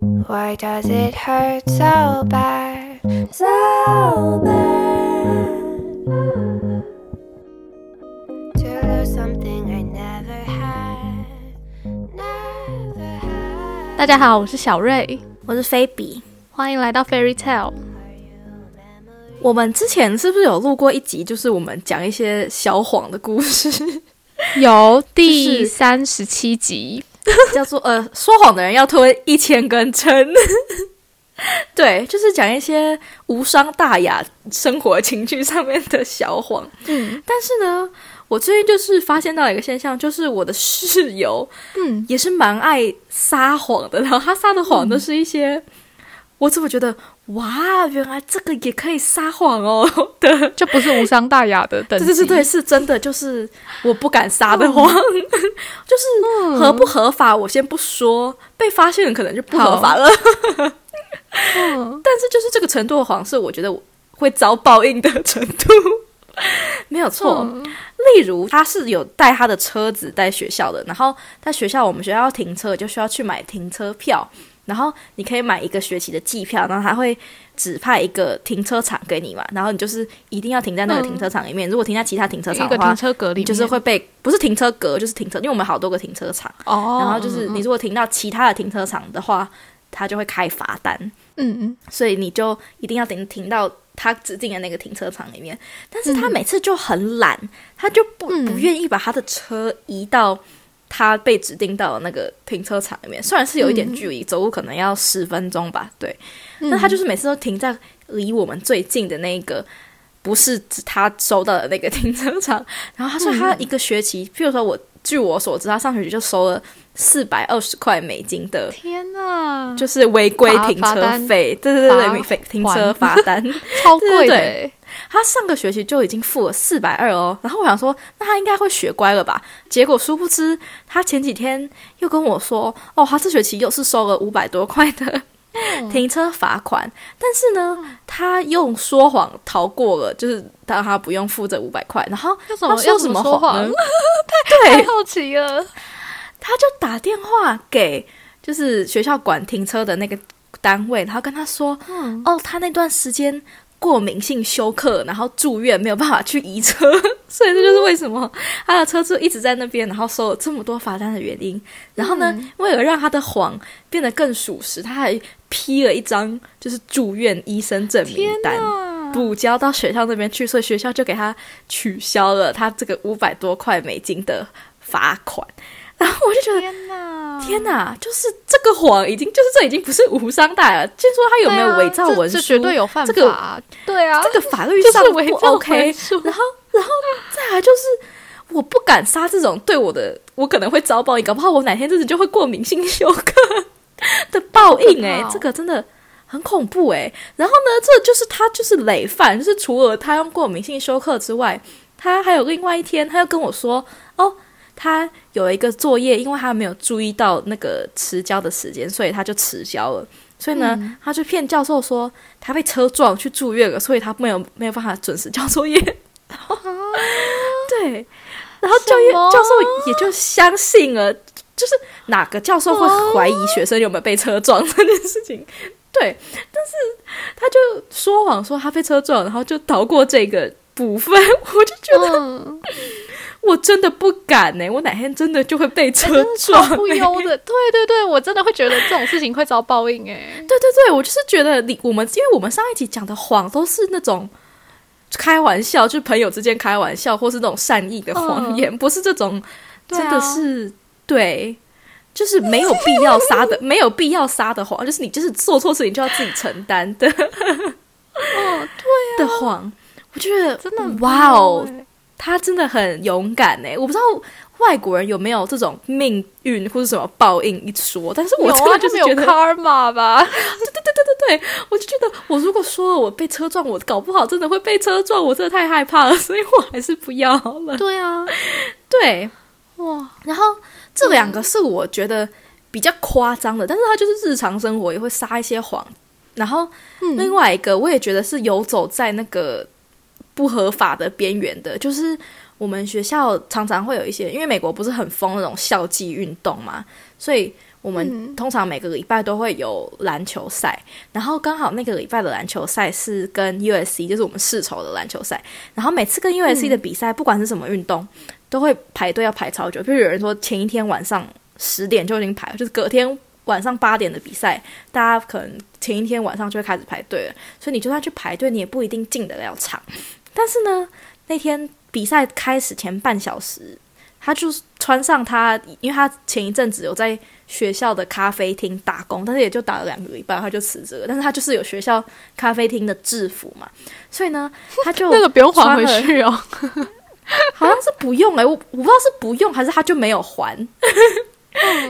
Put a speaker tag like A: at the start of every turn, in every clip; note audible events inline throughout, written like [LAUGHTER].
A: Why does it hurt so bad? So bad. To lose something I never had. Never had.
B: 大家好，我是小瑞，
C: 我是菲比。
B: 欢迎来到 Fairy Tale。
C: 我们之前是不是有录过一集，就是我们讲一些小谎的故事，
B: 有第三十七集，[LAUGHS]
C: 叫做呃，说谎的人要吞一千根针。[LAUGHS] 对，就是讲一些无伤大雅生活情趣上面的小谎。
B: 嗯
C: 但是呢，我最近就是发现到一个现象，就是我的室友
B: 嗯，
C: 也是蛮爱撒谎的，然后他撒的谎都是一些，我怎么觉得哇，原来这个也可以撒谎哦对。[LAUGHS]
B: 就不是无伤大雅的等级。
C: 对对对对，是真的，就是我不敢撒的谎，[LAUGHS] 就是合不合法我先不说，被发现了可能就不合法了。
B: 嗯 [LAUGHS]
C: 但是就是这个程度的谎，是我觉得我会遭报应的程度，[LAUGHS] 没有错。
B: 嗯。
C: 例如，他是有带他的车子在学校的，然后在学校我们学校要停车，就需要去买停车票，然后你可以买一个学期的季票，然后他会指派一个停车场给你嘛，然后你就是一定要停在那个停车场里面，如果停在其他停车场的话
B: 停，车格里面
C: 就是会被不是停车格就是停车，因为我们好多个停车场，
B: 哦，
C: 然后就是你如果停到其他的停车场的话，他就会开罚单。
B: 嗯嗯。
C: 所以你就一定要停停到他指定的那个停车场里面。但是他每次就很懒，他就不
B: 嗯
C: 不愿意把他的车移到他被指定到的那个停车场里面。虽然是有一点距离，走路可能要十分钟吧，对。
B: 嗯，
C: 但他就是每次都停在离我们最近的那个。不是指他收到的那个停车场，然后他说他一个学期，譬如说我据我所知，他上学期就收了四百二十块美金的
B: 天哪，
C: 就是违规停车费，对对对对，费停车
B: 还
C: 罚单。[LAUGHS]
B: 超贵的。
C: 对对
B: 欸，
C: 他上个学期就已经付了四百二哦，然后我想说，那他应该会学乖了吧？结果殊不知，他前几天又跟我说，哦，他这学期又是收了五百多块的停车罚款，但是呢，他用说谎逃过了，就是让他不用付这五百块，然后他说什
B: 么谎？太 [LAUGHS]
C: 对，
B: 好奇了。
C: 他就打电话给就是学校管停车的那个单位，然后跟他说，
B: 嗯。
C: 哦，他那段时间过敏性休克，然后住院没有办法去移车，[LAUGHS] 所以这就是为什么他的车子一直在那边，然后收了这么多罚单的原因。然后呢，
B: 嗯
C: 为了让他的谎变得更属实，他还批了一张就是住院医生证明
B: 天
C: 单。补交到学校那边去，所以学校就给他取消了他这个五百多块美金的罚款。[LAUGHS] 然后我就觉得，
B: 天哪，
C: 天哪，就是这个谎已经，就是这已经不是无伤大雅。先说他有没有伪造文书，
B: 这这绝对有犯
C: 这个
B: 法。对啊，
C: 这个法律上 [LAUGHS]
B: 伪造
C: OK
B: 文。书 [LAUGHS]
C: 然后，然后再来就是，我不敢杀这种对我的，我可能会遭报应，搞不好我哪天真的就会过敏性休克的报应、欸。哎这个真的很恐怖哎、然后呢，这就是他就是累犯，就是除了他用过敏性休克之外，他还有另外一天，他又跟我说，哦。他有一个作业，因为他没有注意到那个迟交的时间，所以他就迟交了。所以呢，
B: 嗯
C: 他就骗教授说他被车撞去住院了，所以他没有没有办法准时交作业。对，然后教业教授也就相信了，就是哪个教授会怀疑学生有没有被车撞这件事情。[LAUGHS] 对，但是他就说谎说他被车撞，然后就逃过这个部分，我就觉得
B: 嗯，
C: 我真的不敢呢、我哪天真的就会被车撞、
B: 不优的。对对对，我真的会觉得这种事情会遭报应哎。
C: 对对对，我就是觉得你我们，因为我们上一集讲的谎都是那种开玩笑，就是朋友之间开玩笑，或是那种善意的谎言，不是这种真的是对。就是没有必要撒的，[LAUGHS] 没有必要撒的谎，就是你就是做错事情就要自己承担的
B: 哦，
C: 的谎。我觉得
B: 真的
C: 哇哦他真的很勇敢呢。我不知道外国人有没有这种命运或者什么报应一说，但是我
B: 有
C: 真的
B: 啊，就是有
C: 就是觉得
B: karma 吧？[LAUGHS]
C: 对对对，我就觉得我如果说了我被车撞，我搞不好真的会被车撞，我真的太害怕了，所以我还是不要了。
B: 对啊，
C: 对，
B: 哇，
C: 然后这两个是我觉得比较夸张的，但是他就是日常生活也会撒一些谎。然后另外一个我也觉得是游走在那个不合法的边缘的，就是我们学校常常会有一些，因为美国不是很疯那种校际运动嘛，所以我们
B: 嗯
C: 通常每个礼拜都会有篮球赛，然后刚好那个礼拜的篮球赛是跟 USC，就是我们世仇的篮球赛。然后每次跟 USC 的比赛，不管是什么运动，都会排队要排超久。比如有人说前一天晚上十点就已经排了，就是隔天晚上八点的比赛，大家可能前一天晚上就会开始排队了。所以你就算去排队，你也不一定进得了场。但是呢，那天比赛开始前半小时，他就是穿上他，因为他前一阵子有在学校的咖啡厅打工，但是也就打了两个礼拜，他就辞职了。但是他就是有学校咖啡厅的制服嘛，[LAUGHS] 所以呢，他就
B: 那个不用还回去哦。[LAUGHS]
C: 好像是不用哎、我我不知道是不用还是他就没有还，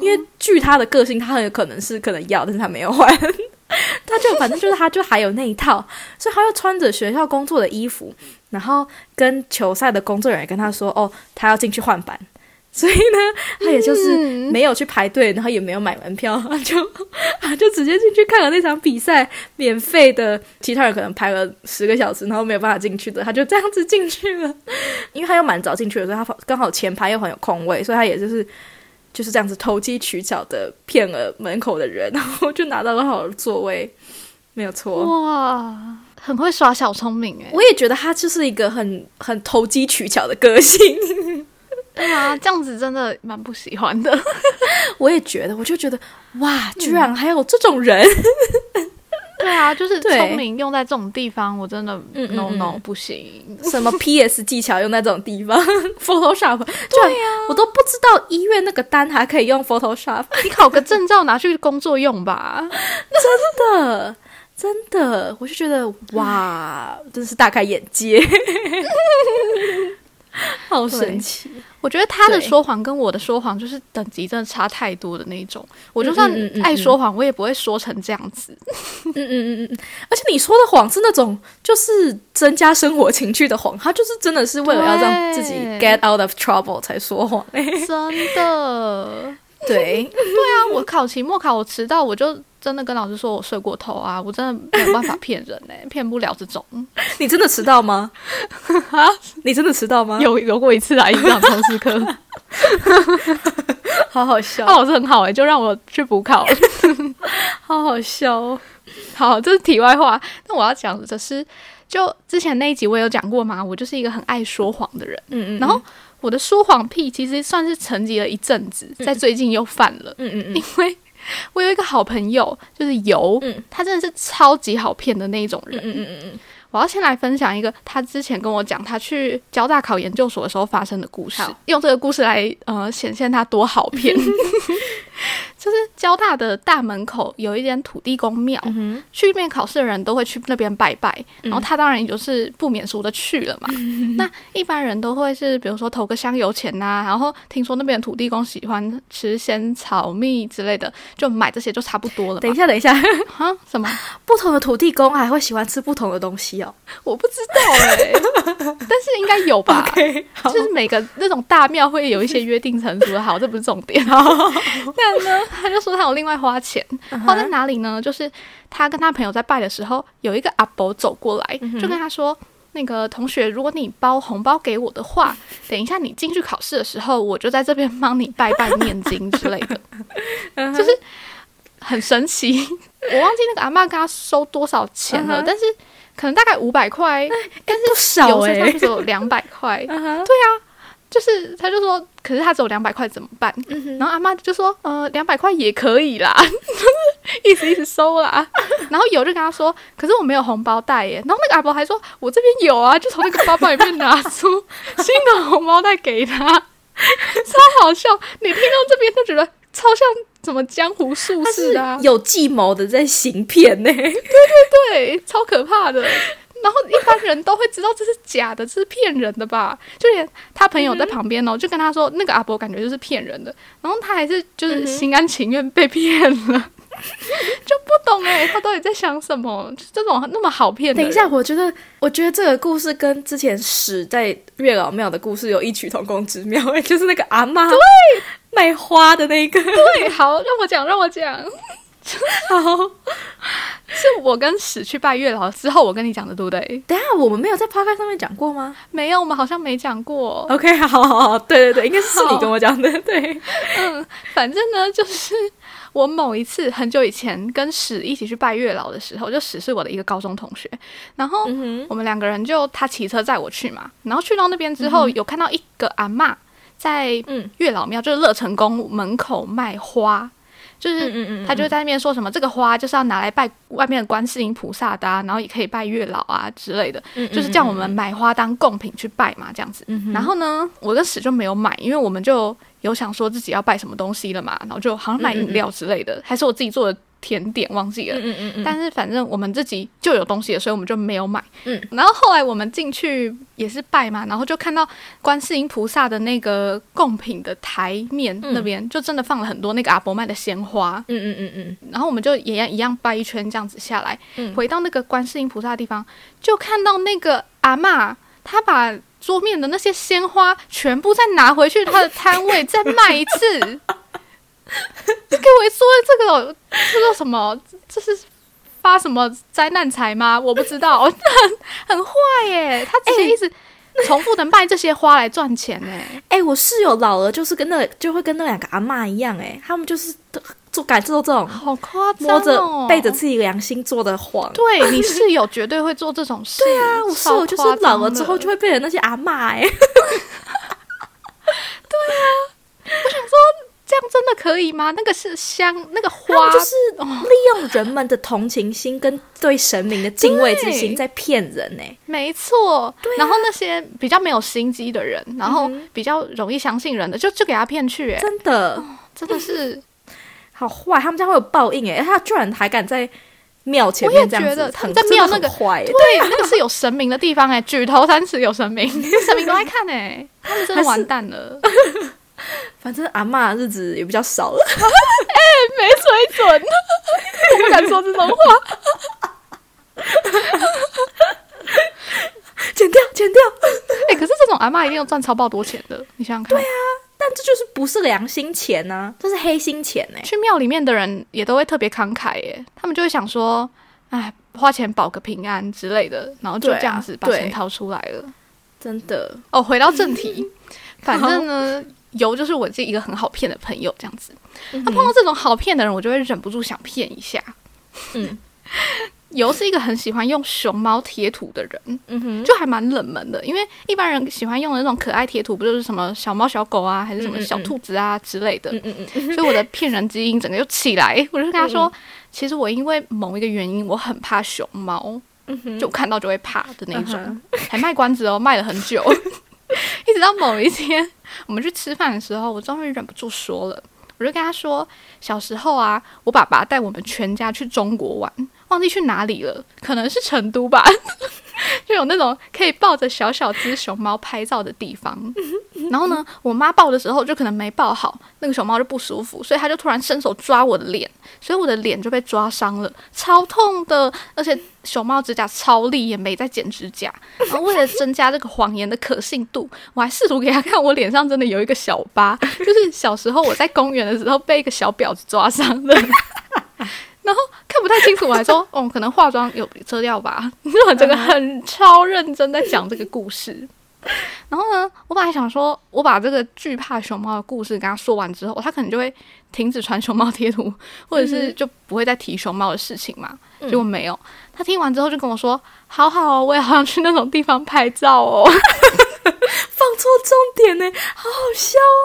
C: 因为据他的个性，他很有可能是可能要，但是他没有换。[LAUGHS] 他就反正就是他就还有那一套，所以他又穿着学校工作的衣服，然后跟球赛的工作人员跟他说：“哦，他要进去换班。”所以呢，他也就是
B: 嗯
C: 没有去排队，然后也没有买门票，他就他就直接进去看了那场比赛，免费的。其他人可能排了十个小时，然后没有办法进去的，他就这样子进去了。[LAUGHS] 因为他又蛮早进去的，所以他刚好前排又很有空位，所以他也就是就是这样子投机取巧的骗了门口的人，然后就拿到了好的座位，没有错。
B: 哇，很会耍小聪明哎。
C: 我也觉得他就是一个很很投机取巧的个性，[LAUGHS]
B: 对啊，这样子真的蛮不喜欢的。[LAUGHS]
C: 我也觉得，我就觉得哇，居然还有这种人，[LAUGHS]
B: 对啊，就是聪明用在这种地方，我真的 no
C: 嗯
B: no 不行。
C: 什么 PS 技巧用在这种地方，[LAUGHS] Photoshop，对呀、我都不知道医院那个单还可以用 Photoshop，[LAUGHS]
B: 你考个证照拿去工作用吧。
C: 真的。真的，我就觉得哇，真是大开眼界，好神奇。
B: 我觉得他的说谎跟我的说谎就是等级真的差太多的那一种。我就算
C: 嗯嗯嗯嗯
B: 爱说谎，我也不会说成这样子。[LAUGHS]
C: 嗯嗯嗯嗯，而且你说的谎是那种就是增加生活情趣的谎，他就是真的是为了要让自己 get out of trouble 才说谎。
B: 真的。
C: 对 [LAUGHS] 对，[LAUGHS]
B: 啊，我考期末考我迟到，我就真的跟老师说我睡过头啊，我真的没有办法骗人哎、[LAUGHS] 骗不了这种。
C: 你真的迟到吗？[LAUGHS]
B: 啊，
C: 你真的迟到吗？
B: 有有过一次来，一堂通识课，[LAUGHS]
C: 好好笑，
B: 那老师很好哎、就让我去补考。
C: 好好笑哦。
B: 好，这是题外话。那我要讲的是，就之前那一集我有讲过嘛，我就是一个很爱说谎的人。
C: 嗯嗯，
B: 然后我的说谎癖其实算是沉寂了一阵子，在最近又犯了。
C: 嗯嗯嗯
B: 因为我有一个好朋友，就是游，
C: 嗯
B: 他真的是超级好骗的那一种人。
C: 嗯嗯嗯嗯，
B: 我要先来分享一个他之前跟我讲他去交大考研究所的时候发生的故事，用这个故事来呃显现他多好骗。[LAUGHS] [LAUGHS] 就是交大的大门口有一间土地公庙，
C: 嗯
B: 去那边考试的人都会去那边拜拜，然后他当然也就是不免俗的去了嘛。[LAUGHS] 那一般人都会是比如说投个香油钱呐、然后听说那边土地公喜欢吃仙草蜜之类的，就买这些就差不多了。
C: 等一下，等一下，
B: 哈 [LAUGHS] 什么？
C: 不同的土地公还会喜欢吃不同的东西哦。
B: 我不知道哎、[LAUGHS] 但是应该有吧。就是每个那种大庙会有一些约定成熟的，好，这不是重点。但呢，他就说他有另外花钱，花在哪里呢？就是他跟他朋友在拜的时候，有一个阿伯走过来，就跟他说。那个同学，如果你包红包给我的话，等一下你进去考试的时候，我就在这边帮你拜拜念经之类的，[LAUGHS] 就是很神奇。我忘记那个阿嬷跟他收多少钱了但是可能大概五百块，但
C: 是
B: 有身上只有两百块，
C: 嗯哼
B: 就是他就说，可是他只有两百块怎么办？
C: 嗯
B: 然后阿妈就说，呃，两百块也可以啦，[LAUGHS] 就是一直一直收啦。然后有就跟他说，可是我没有红包袋耶。然后那个阿伯还说，我这边有啊，就从那个包包里面拿出新的红包袋给他，[LAUGHS] 超好笑。你听到这边就觉得超像什么江湖术士、啊，
C: 有计谋的在行骗呢、
B: 对对对，超可怕的。然后一般人都会知道这是假的，这是骗人的吧？就连他朋友在旁边哦，就跟他说那个阿伯感觉就是骗人的，然后他还是就是心甘情愿被骗了，就不懂哎、他到底在想什么？就这种那么好骗的，
C: 等一下，我觉得，我觉得这个故事跟之前史在月老庙的故事有异曲同工之妙、欸，[LAUGHS] 就是那个阿妈对。卖花的那个，
B: 对，好，让我讲，让我讲，[LAUGHS]
C: 好，
B: 是我跟史去拜月老之后，我跟你讲的，对不对？
C: 等下我们没有在 p o d 上面讲过吗
B: 没有，我们好像没讲过。
C: ？OK，好好好，对对对，应该是你跟我讲的，对，
B: 嗯，反正呢，就是我某一次很久以前跟史一起去拜月老的时候，就史是我的一个高中同学，然后
C: 嗯
B: 我们两个人就他骑车载我去嘛，然后去到那边之后，有看到一个阿嬷在
C: 嗯
B: 月老庙，就是乐成宫门口卖花，就是他就在那边说什么这个花就是要拿来拜外面的观世音菩萨的、啊，然后也可以拜月老啊之类的，
C: 嗯
B: 就是叫我们买花当贡品去拜嘛，这样子。然后呢，我跟史就没有买，因为我们就有想说自己要拜什么东西了嘛，然后就好像买饮料之类的，还是我自己做的甜点忘记了。
C: 嗯嗯嗯嗯，
B: 但是反正我们自己就有东西了，所以我们就没有买。
C: 嗯，
B: 然后后来我们进去也是拜嘛，然后就看到观世音菩萨的那个贡品的台面
C: 嗯
B: 那边，就真的放了很多那个阿伯卖的鲜花。
C: 嗯嗯嗯嗯，
B: 然后我们就也一样拜一圈这样子下来，
C: 嗯
B: 回到那个观世音菩萨的地方，就看到那个阿嬷，她把桌面的那些鲜花全部再拿回去她的摊位再卖一次。[LAUGHS] 给我说这个这个什么？这是发什么灾难财吗？我不知道，[LAUGHS] 很很坏耶！他直接一直重复的卖这些花来赚钱呢。[LAUGHS]
C: 哎、我室友老了，就是跟那就会跟那两个阿嬷一样、哎，他们就是做敢做这种
B: 好夸张
C: 摸着
B: 哦！
C: 背着自己良心做的谎。
B: 对你室友绝对会做这种事。对
C: 啊，我室友就是老了之后就会变成那些阿嬷、哎，
B: 这样真的可以吗？那个是香，那个花。
C: 就是利用人们的同情心跟对神明的敬畏之心在骗人、哎，
B: 没错。然后那些比较没有心机的人，然后比较容易相信人的，就就给他骗去，哎，
C: 真的。
B: 真的是，[LAUGHS]
C: 好坏，他们这样会有报应、哎，他居然还敢在庙前面这样子，
B: 觉得他们
C: 很
B: 在庙那个
C: 坏、哎
B: 对，那个是有神明的地方，哎，举头三尺有神明，[LAUGHS] 神明都在看，哎，他们真的完蛋了，
C: 反正阿妈日子也比较少了。[LAUGHS]
B: 没水准，我不敢说这种话。[LAUGHS]
C: 剪掉，剪掉。[LAUGHS]
B: 哎，可是这种阿嬷一定要赚超爆多钱的，你想想看。对啊，
C: 但这就是不是良心钱呢、这是黑心钱呢、
B: 去庙里面的人也都会特别慷慨耶，他们就会想说，哎，花钱保个平安之类的，然后就这样子把
C: 对
B: 钱掏出来了。
C: 真的。
B: 哦，回到正题，反正呢，油就是我自己一个很好骗的朋友，这样子。
C: 嗯
B: 那、碰到这种好骗的人，我就会忍不住想骗一下。
C: 嗯。[LAUGHS]
B: 油是一个很喜欢用熊猫贴图的人，
C: 嗯哼，
B: 就还蛮冷门的，因为一般人喜欢用的那种可爱贴图，不就是什么小猫、小狗啊，还是什么小兔子啊之类的。
C: 嗯嗯嗯，
B: 所以我的骗人基因整个就起来，我就跟他说，其实我因为某一个原因，我很怕熊猫，就看到就会怕的那种，
C: 嗯
B: 还卖关子哦，卖了很久，[LAUGHS] [LAUGHS] 一直到某一天我们去吃饭的时候，我终于忍不住说了，我就跟他说，小时候啊，我爸爸带我们全家去中国玩，忘记去哪里了，可能是成都吧。[LAUGHS] 就有那种可以抱着小小只熊猫拍照的地方，然后呢，我妈抱的时候就可能没抱好，那个熊猫就不舒服，所以她就突然伸手抓我的脸，所以我的脸就被抓伤了，超痛的，而且熊猫指甲超利，也没在剪指甲。然后为了增加这个谎言的可信度，我还试图给他看我脸上真的有一个小疤，就是小时候我在公园的时候被一个小婊子抓伤的。然后看不太清楚，我还说，[LAUGHS] 哦，可能化妆有遮掉吧。就我整个很超认真在讲这个故事。然后呢，我本来想说，我把这个惧怕熊猫的故事跟他说完之后，他可能就会停止传熊猫贴图，或者是就不会再提熊猫的事情嘛。
C: 嗯
B: 结果没有，他听完之后就跟我说：“好好哦，我也好想去那种地方拍照哦。[LAUGHS]
C: 放错重点呢，好好笑哦。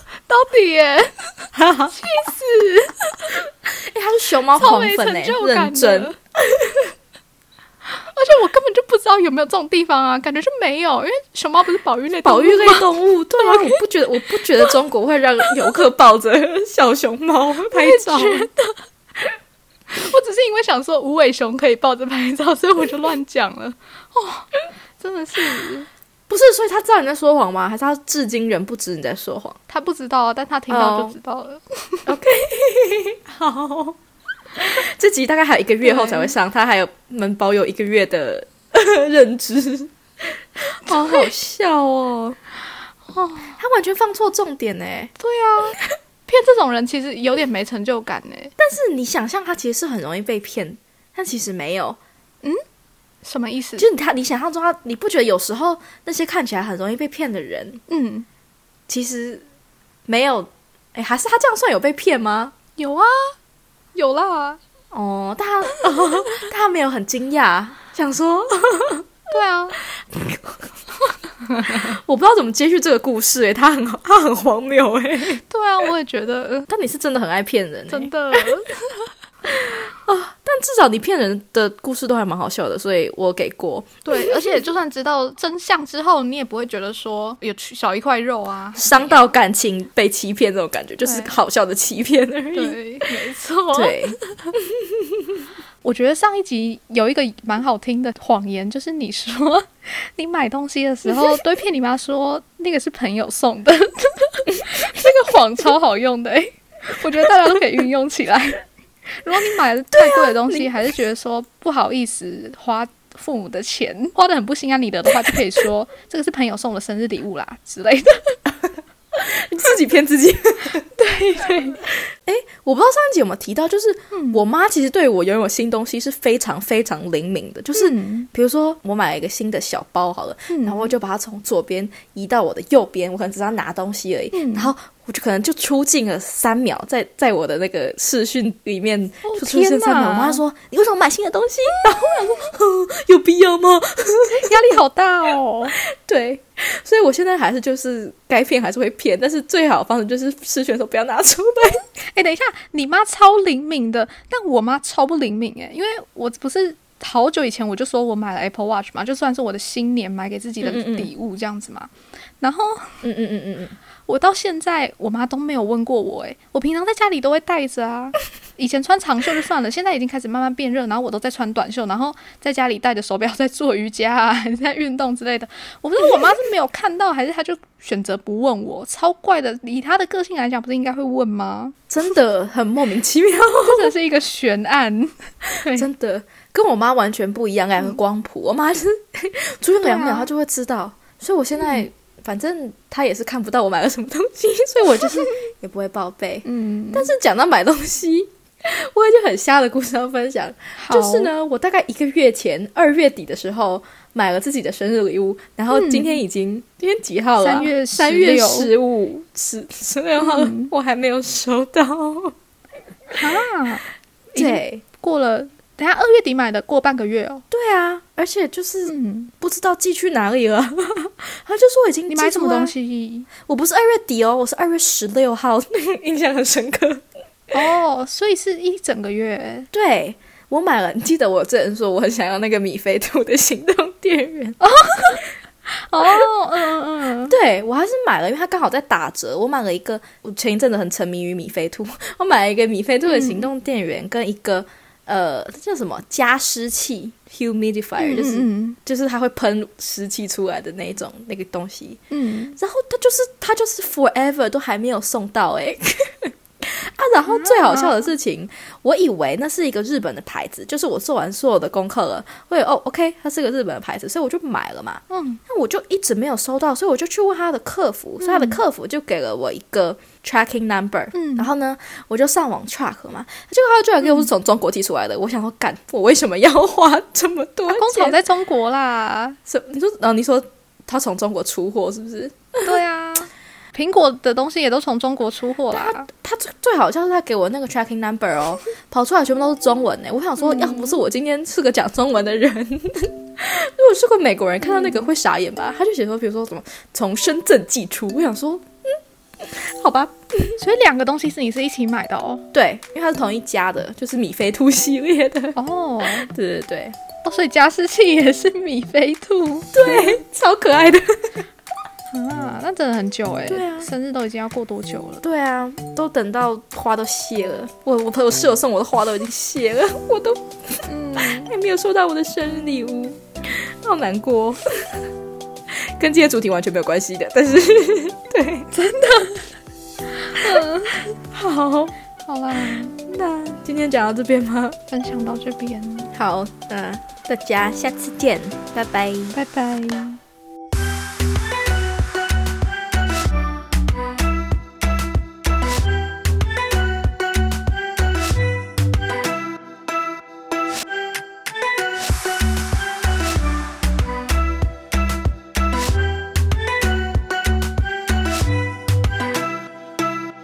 C: [LAUGHS]
B: 到底耶，[LAUGHS]
C: 气死！哎、他是熊猫
B: 超没
C: 狂粉呢，
B: 成就感的。
C: 认真。[LAUGHS]
B: 而且我根本就不知道有没有这种地方啊，感觉是没有，因为熊猫不是保育类
C: 保育类动物，[LAUGHS] 对啊，我不觉得，我不觉得中国会让游客抱着小熊猫拍照。
B: 我只是因为想说无尾熊可以抱着拍照，所以我就乱讲了。哦，真的是
C: 不是，所以他知道你在说谎吗？还是他至今仍不知你在说谎？
B: 他不知道啊，但他听到
C: 哦
B: 就知道了。[LAUGHS]
C: OK，好，这集大概还有一个月后才会上，他还有能保有一个月的 [LAUGHS] 认知，好好笑哦！
B: 哦，
C: 他完全放错重点呢。
B: 对啊，骗这种人其实有点没成就感呢。
C: 但是你想象他其实是很容易被骗，但其实没有。
B: 什么意思？
C: 就是他，你想象中他，你不觉得有时候那些看起来很容易被骗的人，
B: 嗯，
C: 其实没有，哎，还是他这样算有被骗吗？
B: 有啊，有啦。
C: 哦，但他、哦、[LAUGHS] 但他没有很惊讶，想说，
B: 对啊，[LAUGHS]
C: 我不知道怎么接续这个故事、欸，他很他很荒谬哎、
B: 对啊，我也觉得
C: 但你是真的很爱骗人、欸，
B: 真的。[LAUGHS]
C: 但至少你骗人的故事都还蛮好笑的，所以我给过。
B: 对，[LAUGHS] 而且就算知道真相之后，你也不会觉得说有少一块肉啊。
C: 伤到感情被欺骗这种感觉，就是好笑的欺骗而已。
B: 对，没错。
C: 对，[LAUGHS]
B: 我觉得上一集有一个蛮好听的谎言，就是你说 [LAUGHS] 你买东西的时候对骗你妈说那个是朋友送的，这个谎超好用的、欸，我觉得大家都可以运用起来。[LAUGHS] 如果你买了太贵的东西，还是觉得说不好意思花父母的钱，花的很不心安理得的话，就可以说这个是朋友送的生日礼物啦之类的。
C: 你自己骗自己。[LAUGHS]
B: 对对，
C: 我不知道上一集有没有提到，就是我妈其实对我拥有新东西是非常非常灵敏的，就是。
B: 嗯
C: 比如说，我买了一个新的小包，好了，然后我就把它从左边移到我的右边，我可能只是要拿东西而已，
B: 嗯
C: 然后我就可能就出镜了三秒，在在我的那个视讯里面
B: 哦
C: 就出现
B: 天
C: 三秒。
B: 哪
C: 我妈说：“你为什么买新的东西？”然后我想说：“有必要吗 [LAUGHS]
B: 压力好大哦。[LAUGHS] ”
C: 对，所以我现在还是就是该骗还是会骗，但是最好的方式就是视讯的时候不要拿出来。[LAUGHS]
B: 哎，等一下，你妈超灵敏的，但我妈超不灵敏哎，因为我不是好久以前我就说我买了 Apple Watch 嘛，就算是我的新年买给自己的礼物这样子嘛。然后
C: 嗯嗯嗯嗯嗯，
B: 我到现在我妈都没有问过我诶，我平常在家里都会带着啊。[LAUGHS] 以前穿长袖就算了，现在已经开始慢慢变热，然后我都在穿短袖，然后在家里戴着手表在做瑜伽啊，还 [LAUGHS] 是在运动之类的。我不知道我妈是没有看到，还是她就选择不问我，超怪的。以她的个性来讲，不是应该会问吗？
C: 真的很莫名其妙，
B: 真的是一个悬案。[LAUGHS]
C: 真的跟我妈完全不一样，两个光谱。我妈是出去两秒她就会知道，所以我现在、反正他也是看不到我买了什么东西，[LAUGHS] 所以我就是 [LAUGHS] 也不会报备。
B: 嗯，
C: 但是讲到买东西，[LAUGHS] 我有一件很瞎的故事要分享，就是呢，我大概一个月前二月底的时候买了自己的生日礼物，然后今天已经、今天几号了？
B: 三？月
C: 三月十五十十六号，
B: 嗯。
C: 我还没有收到。
B: 啊，
C: 对。
B: 过了，等下二月底买的，过半个月哦。
C: 对啊，而且就是
B: 嗯，
C: 不知道寄去哪里了，[LAUGHS] 他就说已经
B: 你买什么东？西？
C: 我不是二月底哦，我是二月十六号，[LAUGHS] 印象很深刻。
B: 哦，所以是一整个月。
C: 对我买了，你记得我之前说我很想要那个米菲兔的行动电源，[LAUGHS]
B: 哦，嗯嗯嗯，
C: 对我还是买了，因为它刚好在打折。我买了一个，我前一阵子很沉迷于米菲兔，我买了一个米菲兔的行动电源跟一个。呃，这叫什么加湿器 （humidifier），、就是
B: 嗯
C: 就是它会喷湿气出来的那种那个东西。
B: 嗯
C: 然后它就是它就是 forever 都还没有送到哎、啊！然后最好笑的事情，我以为那是一个日本的牌子，就是我做完所有的功课了，我以为哦，OK，它是个日本的牌子，所以我就买了嘛。
B: 嗯
C: 那我就一直没有收到，所以我就去问他的客服，所以他的客服就给了我一个 tracking number，、
B: 嗯
C: 然后呢，我就上网 track 嘛，结果他居然给我是从中国寄出来的，我想说，干，我为什么要花这么多钱？
B: 工厂在中国啦。
C: 什你说，然后你说他从中国出货是不是？
B: 对啊，苹果的东西也都从中国出货啦。
C: 他最最好像是他给我那个 [LAUGHS] tracking number 哦，跑出来全部都是中文呢。我想说，要不是我今天是个讲中文的人，如果是个美国人看到那个会傻眼吧？他就写说，比如说什么从深圳寄出，我想说，嗯，好吧，[LAUGHS]
B: 所以两个东西是你是一起买的哦。
C: 对，因为它是同一家的，就是米菲兔系列的，
B: 哦，[LAUGHS]
C: 对对对。
B: 哦，所以加湿器也是米菲兔。
C: 对，超可爱的，
B: 啊，那真的很久哎。
C: 对啊
B: 生日都已经要过多久了？
C: 对啊，都等到花都谢了，我我朋友室友送我的花都已经谢了，[LAUGHS] 我都
B: 嗯，
C: 还没有收到我的生日礼物，好难过。[LAUGHS] 跟今天主题完全没有关系的，但是 [LAUGHS] 对，真的，好，
B: 好啦，
C: 那今天讲到这边吗？
B: 分享到这边，
C: 好，那大家下次见，拜拜。
B: 拜拜。